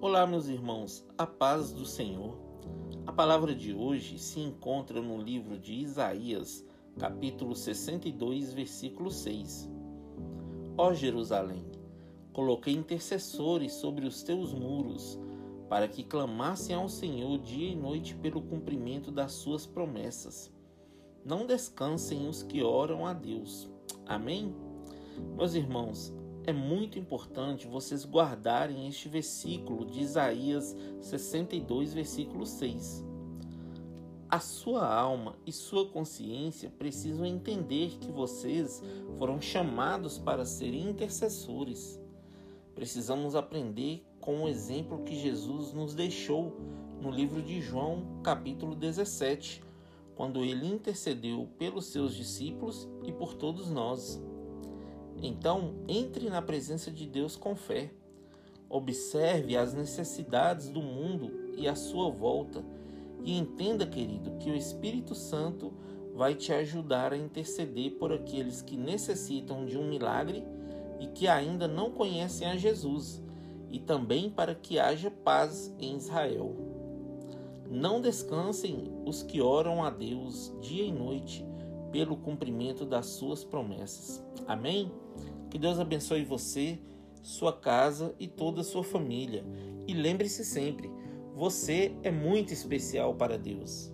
Olá, meus irmãos, a paz do Senhor. A palavra de hoje se encontra no livro de Isaías, capítulo 62, versículo 6. Ó Jerusalém, coloquei intercessores sobre os teus muros, para que clamassem ao Senhor dia e noite pelo cumprimento das suas promessas. Não descansem os que oram a Deus. Amém? Meus irmãos, é muito importante vocês guardarem este versículo de Isaías 62, versículo 6. A sua alma e sua consciência precisam entender que vocês foram chamados para serem intercessores. Precisamos aprender com o exemplo que Jesus nos deixou no livro de João, capítulo 17, quando ele intercedeu pelos seus discípulos e por todos nós. Então, entre na presença de Deus com fé. Observe as necessidades do mundo e a sua volta e entenda, querido, que o Espírito Santo vai te ajudar a interceder por aqueles que necessitam de um milagre e que ainda não conhecem a Jesus, e também para que haja paz em Israel. Não descansem os que oram a Deus dia e noite pelo cumprimento das suas promessas. Amém? Que Deus abençoe você, sua casa e toda a sua família. E lembre-se sempre, você é muito especial para Deus.